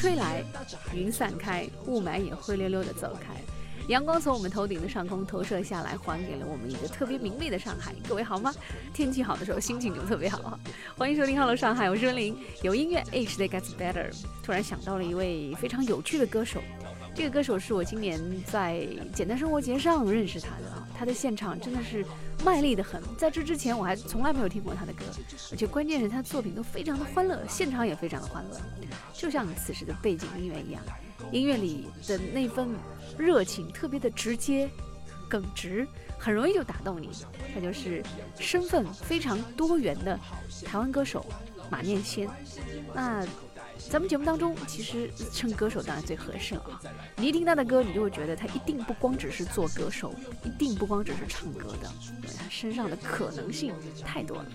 吹来，云散开，雾霾也灰溜溜的走开。阳光从我们头顶的上空投射下来，还给了我们一个特别明媚的上海。各位好吗？天气好的时候，心情就特别好。欢迎收听《Hello 上海》，我是温玲。有音乐，Each Day Gets Better。突然想到了一位非常有趣的歌手，这个歌手是我今年在简单生活节上认识他的。他的现场真的是卖力的很，在这之前我还从来没有听过他的歌，而且关键是他作品都非常的欢乐，现场也非常的欢乐，就像此时的背景音乐一样。音乐里的那份热情特别的直接、耿直，很容易就打动你。他就是身份非常多元的台湾歌手马念先。那。咱们节目当中，其实称歌手当然最合适了啊！你一听他的歌，你就会觉得他一定不光只是做歌手，一定不光只是唱歌的，他身上的可能性太多了。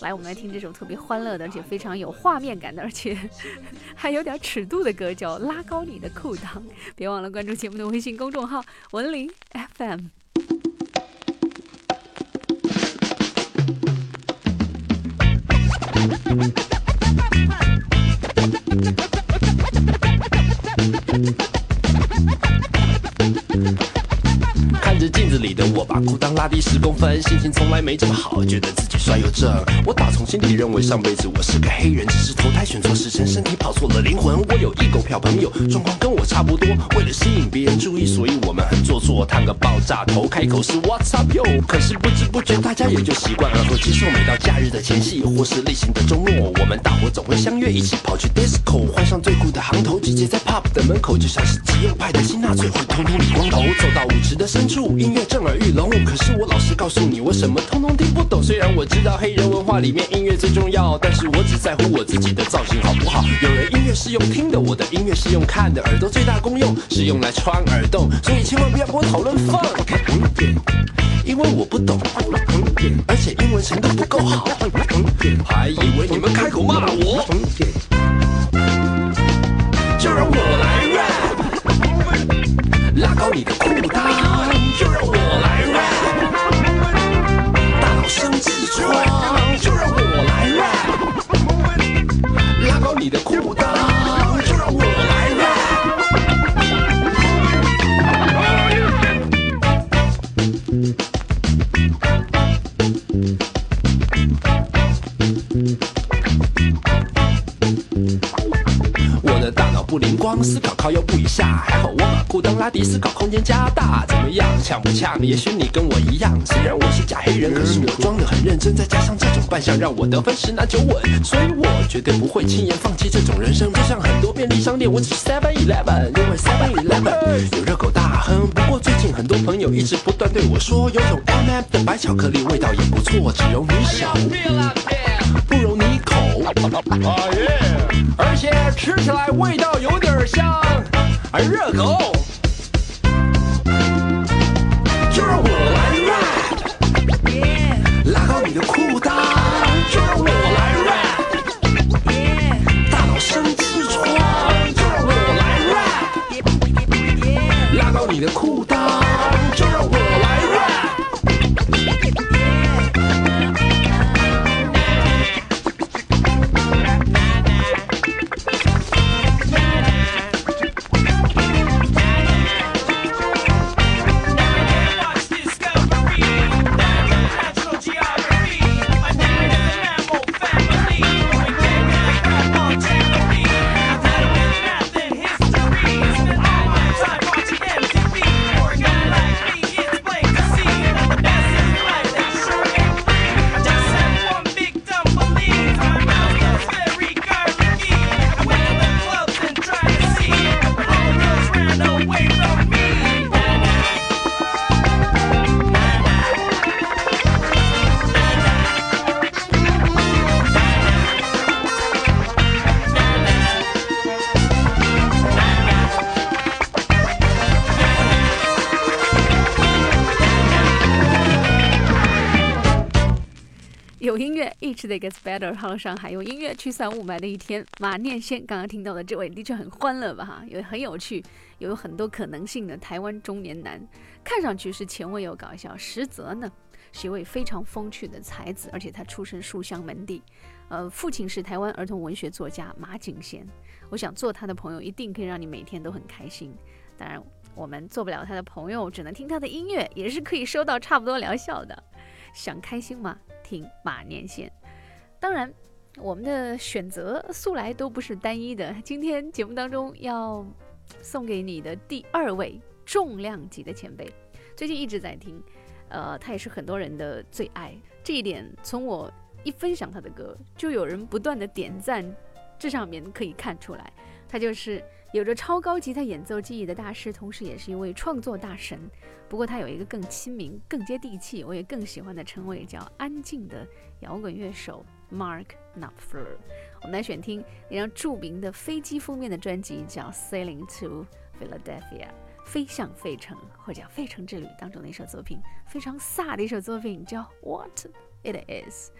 来，我们来听这首特别欢乐的，而且非常有画面感的，而且还有点尺度的歌，叫《拉高你的裤裆》。别忘了关注节目的微信公众号“文林 FM”。看着镜子里的我，把裤裆拉低十公分，心情从来没这么好，觉得自己帅又正。我打从心底认为上辈子我是个黑人，只是投胎选错时辰，身体跑错了灵魂。我有一狗票朋友，状况跟我差不多，为了吸引别人注意，所以我，烫个爆炸头，开口是 What's up yo？可是不知不觉大家也就习惯而后接受。每到假日的前夕或是例行的周末，我们大伙总会相约一起跑去 disco，换上最酷的行头，直接在 pub 的门口，就像是极右派的新纳粹，会通通理光头，走到舞池的深处。音乐震耳欲聋，可是我老实告诉你，我什么通通听不懂。虽然我知道黑人文化里面音乐最重要，但是我只在乎我自己的造型好不好。有人音乐是用听的，我的音乐是用看的。耳朵最大功用是用来穿耳洞，所以千万不要跟我讨论 funk，因为我不懂，而且英文程度不够好，还以为你们开口骂我，就让我来 rap，拉高你的裤裆。就让我来 rap，大脑生痔疮，就让我来 rap，拉高你的裤裆。思考靠右不以下，还好我把裤裆拉低，思考空间加大。怎么样，呛不呛？也许你跟我一样，虽然我是假黑人，可是我装得很认真，再加上这种扮相，让我得分十拿九稳。所以我绝对不会轻言放弃这种人生。就像很多便利商店，我只是 Seven Eleven，因为 Seven Eleven 有热狗大亨。不过最近很多朋友一直不断对我说，有种 M M 的白巧克力味道也不错，只有你想，而且吃起来味道有点像热狗。就让我来拉。你的有音乐，Each day gets better。上了上海用音乐驱散雾霾的一天。马念先刚刚听到的这位的确很欢乐吧？哈，有很有趣，有很多可能性的台湾中年男，看上去是前卫又搞笑，实则呢是一位非常风趣的才子，而且他出身书香门第。呃，父亲是台湾儿童文学作家马景贤。我想做他的朋友，一定可以让你每天都很开心。当然，我们做不了他的朋友，只能听他的音乐，也是可以收到差不多疗效的。想开心吗？听马年线。当然，我们的选择素来都不是单一的。今天节目当中要送给你的第二位重量级的前辈，最近一直在听，呃，他也是很多人的最爱。这一点从我一分享他的歌，就有人不断的点赞，这上面可以看出来，他就是。有着超高吉他演奏技艺的大师，同时也是一位创作大神。不过他有一个更亲民、更接地气，我也更喜欢的称谓，叫“安静的摇滚乐手 ”Mark Knopfler。我们来选听一张著名的飞机封面的专辑，叫《Sailing to Philadelphia》，飞向费城，或者叫《费城之旅》当中的一首作品，非常飒的一首作品，叫《What It Is》。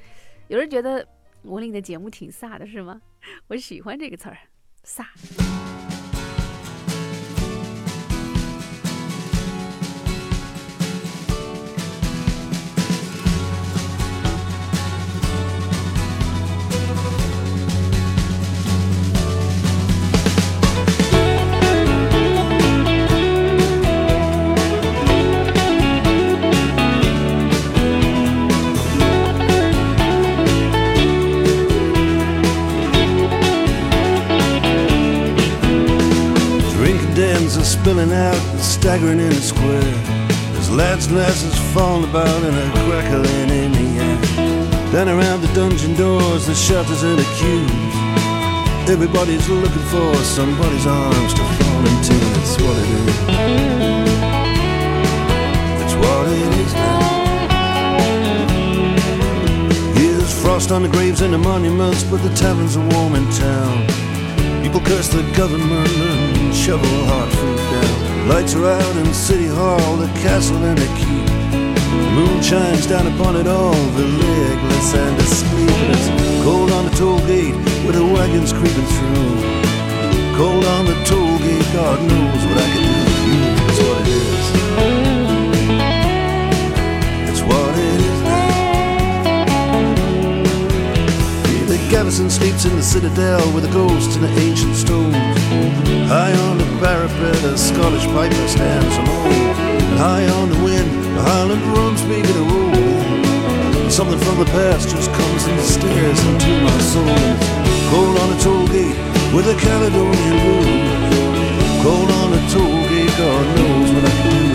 有人觉得吴林的节目挺飒的，是吗？我喜欢这个词儿，飒。Staggering in the square. There's lads' glasses falling about and a crackling in the air. Down around the dungeon doors, the shutters and the queues. Everybody's looking for somebody's arms to fall into. That's what it is. That's what it is now. Here's frost on the graves and the monuments, but the taverns are warm in town. People curse the government and shovel hard food. Lights are out in City Hall, the castle and the keep. The moon shines down upon it all, the legless and asleep. And it's cold on the toll gate with the wagons creeping through. Cold on the toll gate, God knows what I can do with you. That's what it is. It's what it is now. The Gavison sleeps in the citadel with a ghost and the ancient stones. High on the parapet, a Scottish piper stands alone. And high on the wind, the Highland drums begin to roll. Something from the past just comes and stares into my soul. Cold on a toll gate with a Caledonian blues. Cold on a toll gate, God knows what I do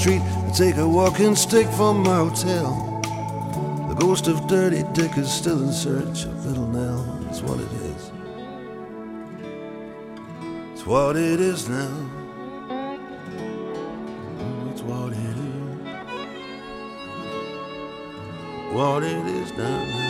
Street. I take a walking stick from my hotel. The ghost of Dirty Dick is still in search of Little Nell. It's what it is. It's what it is now. Mm, it's what it is. What it is now.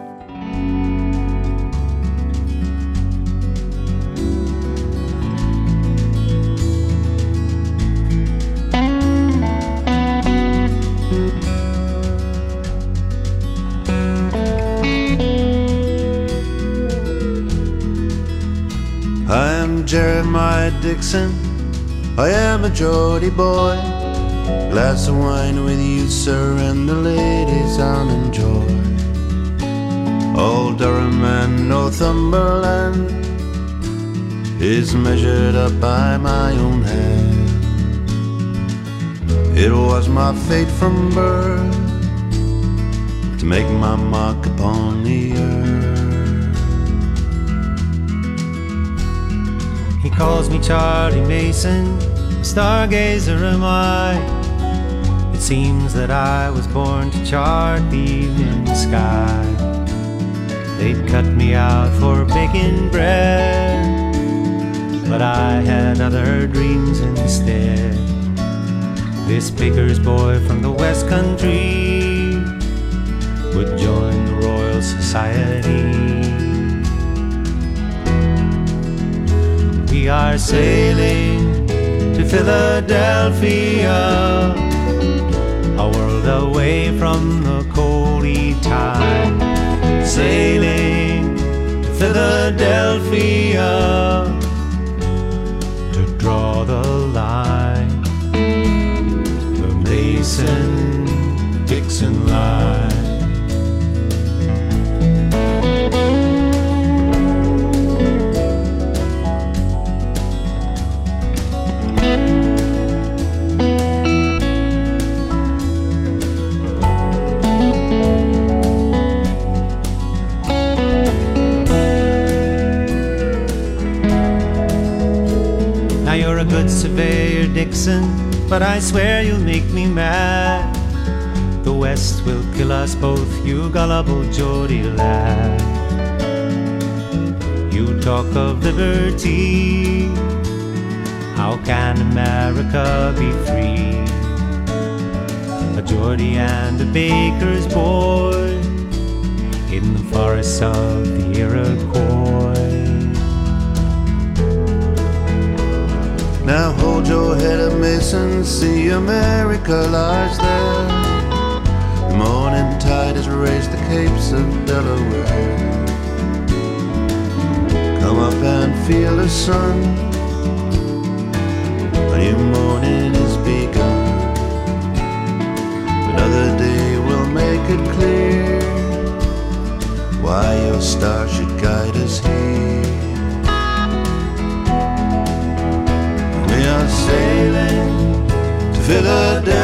Jeremiah Dixon. I am a Geordie boy. Glass of wine with you, sir, and the ladies I'll enjoy. Old Durham and Northumberland is measured up by my own hand. It was my fate from birth to make my mark upon the earth. Calls me Charlie Mason, A stargazer am I. It seems that I was born to chart the evening sky. They'd cut me out for baking bread, but I had other dreams instead. This baker's boy from the West Country would join the Royal Society. We are sailing to Philadelphia, a world away from the coldy tide. Sailing to Philadelphia to draw the line, the Mason Dixon line. But I swear you'll make me mad. The West will kill us both, you gullible Geordie lad. You talk of liberty, how can America be free? A Geordie and a baker's boy in the forests of the Iroquois. Now hold your head up, Mason, see America lies there. The morning tide has raised the capes of Delaware. Come up and feel the sun. A new morning is begun. Another day will make it clear why your star should guide us here. Philadelphia,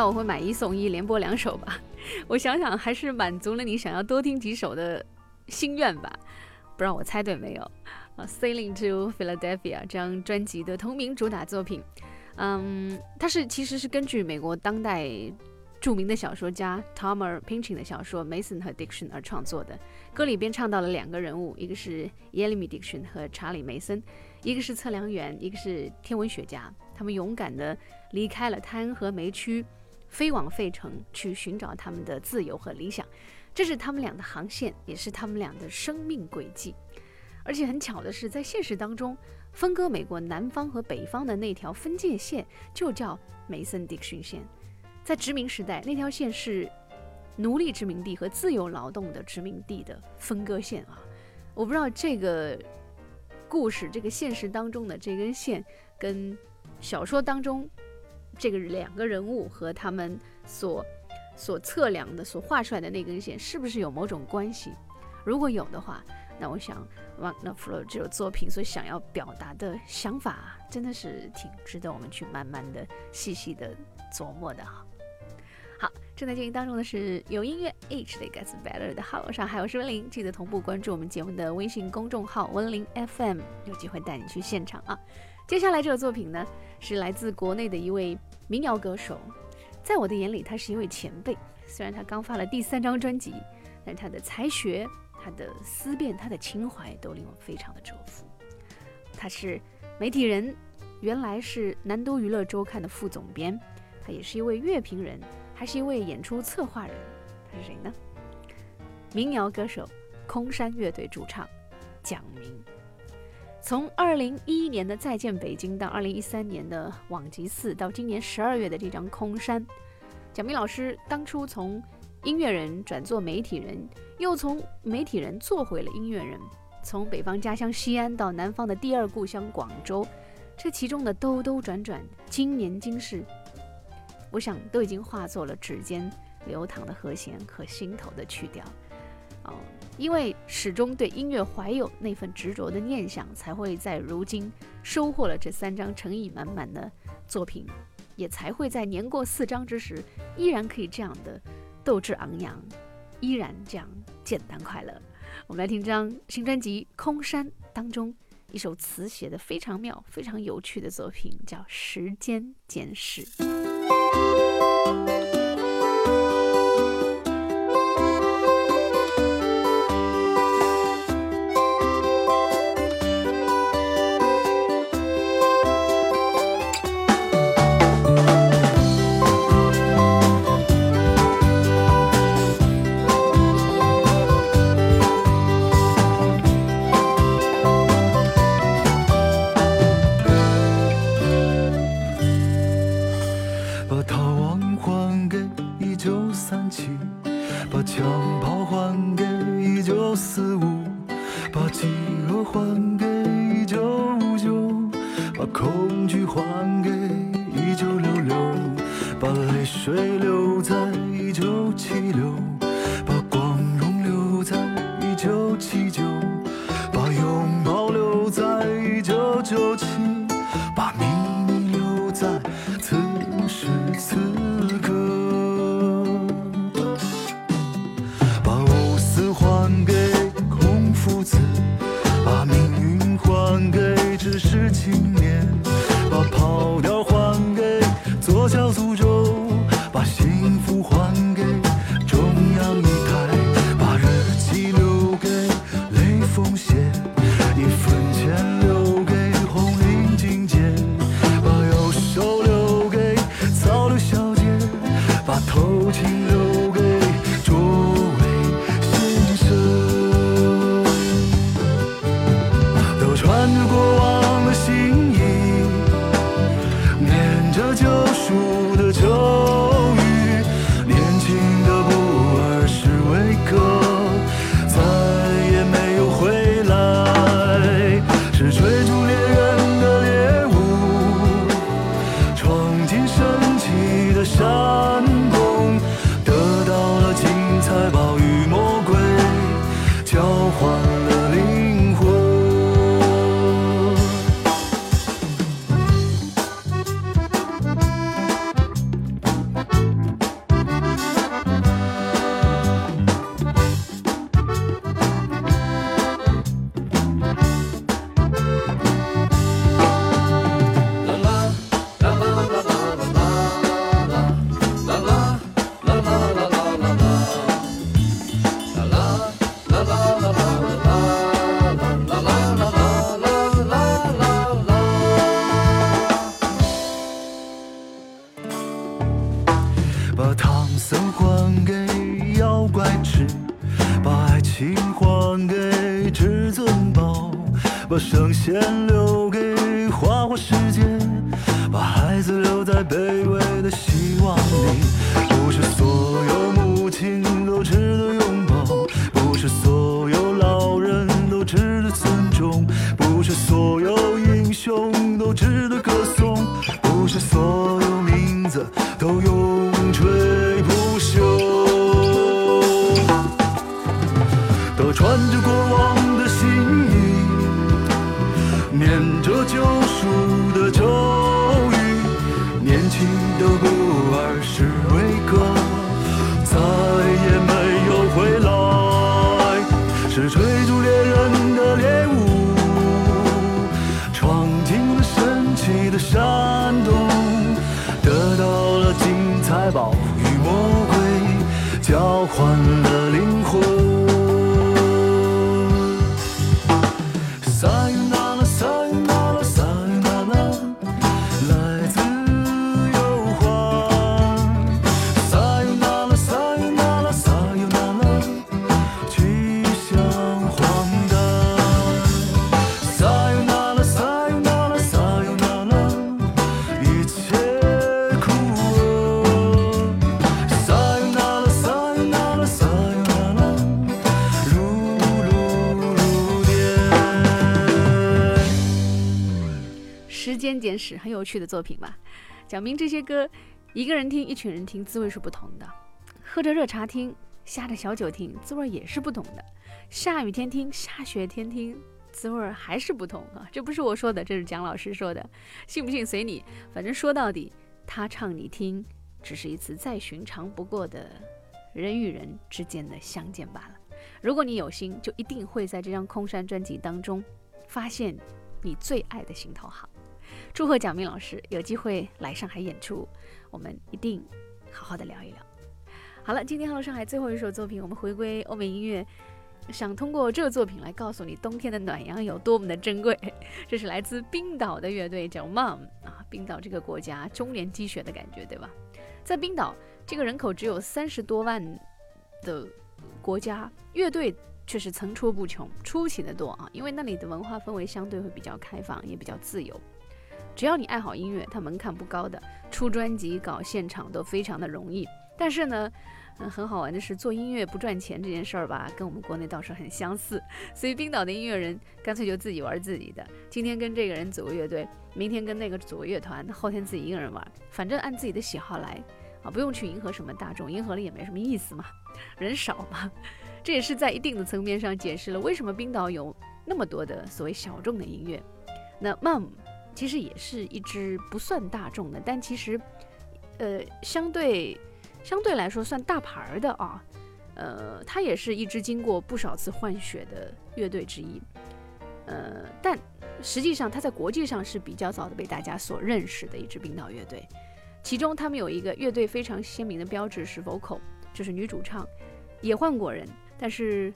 到我会买一送一，连播两首吧。我想想，还是满足了你想要多听几首的心愿吧。不知道我猜对没有？啊，《Sailing to Philadelphia》这张专辑的同名主打作品，嗯，它是其实是根据美国当代著名的小说家 Thomas Pynchon 的小说《Mason 和 Dixon》而创作的。歌里边唱到了两个人物，一个是 y e l l y Dixon 和查理·梅森，一个是测量员，一个是天文学家。他们勇敢地离开了滩和煤区，飞往费城去寻找他们的自由和理想。这是他们俩的航线，也是他们俩的生命轨迹。而且很巧的是，在现实当中，分割美国南方和北方的那条分界线就叫梅森迪克逊线。在殖民时代，那条线是奴隶殖民地和自由劳动的殖民地的分割线啊。我不知道这个故事，这个现实当中的这根线跟。小说当中，这个两个人物和他们所所测量的、所画出来的那根线，是不是有某种关系？如果有的话，那我想《Wagner Flow》这首作品所想要表达的想法，真的是挺值得我们去慢慢的、细细的琢磨的哈。好，正在进行当中的是有音乐 H 的 Gets Better 的号上，还有是温玲，记得同步关注我们节目的微信公众号温玲 FM，有机会带你去现场啊。接下来这个作品呢，是来自国内的一位民谣歌手，在我的眼里，他是一位前辈。虽然他刚发了第三张专辑，但他的才学、他的思辨、他的情怀都令我非常的折服。他是媒体人，原来是南都娱乐周刊的副总编，他也是一位乐评人，还是一位演出策划人。他是谁呢？民谣歌手空山乐队主唱蒋明。从二零一一年的《再见北京》到二零一三年的《往极寺》，到今年十二月的这张《空山》，蒋明老师当初从音乐人转做媒体人，又从媒体人做回了音乐人，从北方家乡西安到南方的第二故乡广州，这其中的兜兜转转、经年今世，我想都已经化作了指尖流淌的和弦和心头的曲调。哦。因为始终对音乐怀有那份执着的念想，才会在如今收获了这三张诚意满满的作品，也才会在年过四张之时，依然可以这样的斗志昂扬，依然这样简单快乐。我们来听这张新专辑《空山》当中一首词写的非常妙、非常有趣的作品，叫《时间简史》。留在一九七六。至尊宝把圣贤留给花花世界把孩子留在卑微的希望里。不是所有母亲时间简史很有趣的作品吧，讲明这些歌，一个人听，一群人听，滋味是不同的。喝着热茶听，下着小酒听，滋味也是不同的。下雨天听，下雪天听，滋味还是不同啊！这不是我说的，这是蒋老师说的，信不信随你。反正说到底，他唱你听，只是一次再寻常不过的人与人之间的相见罢了。如果你有心，就一定会在这张空山专辑当中发现你最爱的心头好。祝贺蒋明老师有机会来上海演出，我们一定好好的聊一聊。好了，今天 Hello 上海最后一首作品，我们回归欧美音乐，想通过这个作品来告诉你冬天的暖阳有多么的珍贵。这是来自冰岛的乐队叫 Mom 啊，冰岛这个国家终年积雪的感觉，对吧？在冰岛这个人口只有三十多万的国家，乐队却是层出不穷，出奇的多啊！因为那里的文化氛围相对会比较开放，也比较自由。只要你爱好音乐，它门槛不高的，出专辑、搞现场都非常的容易。但是呢，嗯，很好玩的是，做音乐不赚钱这件事儿吧，跟我们国内倒是很相似。所以冰岛的音乐人干脆就自己玩自己的，今天跟这个人组个乐队，明天跟那个组个乐团，后天自己一个人玩，反正按自己的喜好来啊，不用去迎合什么大众，迎合了也没什么意思嘛，人少嘛。这也是在一定的层面上解释了为什么冰岛有那么多的所谓小众的音乐。那 Mum 其实也是一支不算大众的，但其实呃相对相对来说算大牌儿的啊。呃，它也是一支经过不少次换血的乐队之一。呃，但实际上它在国际上是比较早的被大家所认识的一支冰岛乐队。其中他们有一个乐队非常鲜明的标志是 vocal，就是女主唱也换过人，但是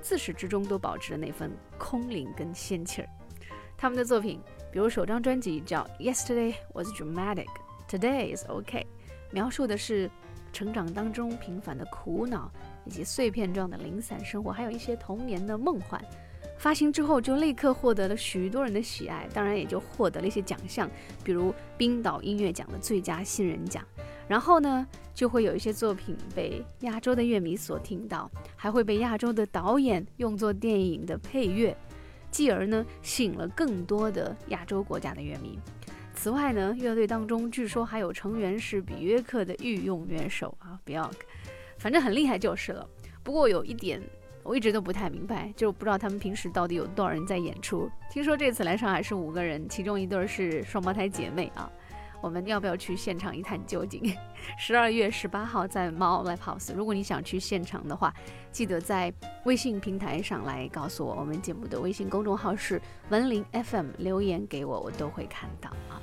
自始至终都保持着那份空灵跟仙气儿。他们的作品，比如首张专辑叫《Yesterday Was Dramatic》，Today Is OK，描述的是成长当中平凡的苦恼以及碎片状的零散生活，还有一些童年的梦幻。发行之后就立刻获得了许多人的喜爱，当然也就获得了一些奖项，比如冰岛音乐奖的最佳新人奖。然后呢，就会有一些作品被亚洲的乐迷所听到，还会被亚洲的导演用作电影的配乐，继而呢，吸引了更多的亚洲国家的乐迷。此外呢，乐队当中据说还有成员是比约克的御用乐手啊比约克反正很厉害就是了。不过有一点。我一直都不太明白，就不知道他们平时到底有多少人在演出。听说这次来上海是五个人，其中一对是双胞胎姐妹啊。我们要不要去现场一探究竟？十二月十八号在猫 Live House，如果你想去现场的话，记得在微信平台上来告诉我。我们节目的微信公众号是文林 FM，留言给我，我都会看到啊。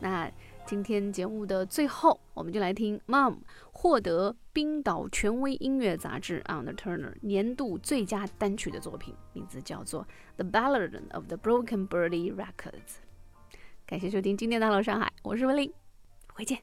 那。今天节目的最后，我们就来听 Mom 获得冰岛权威音乐杂志 On the Turner 年度最佳单曲的作品，名字叫做《The Ballad of the Broken Birdie Records》。感谢收听今天的老上海我是文林回见。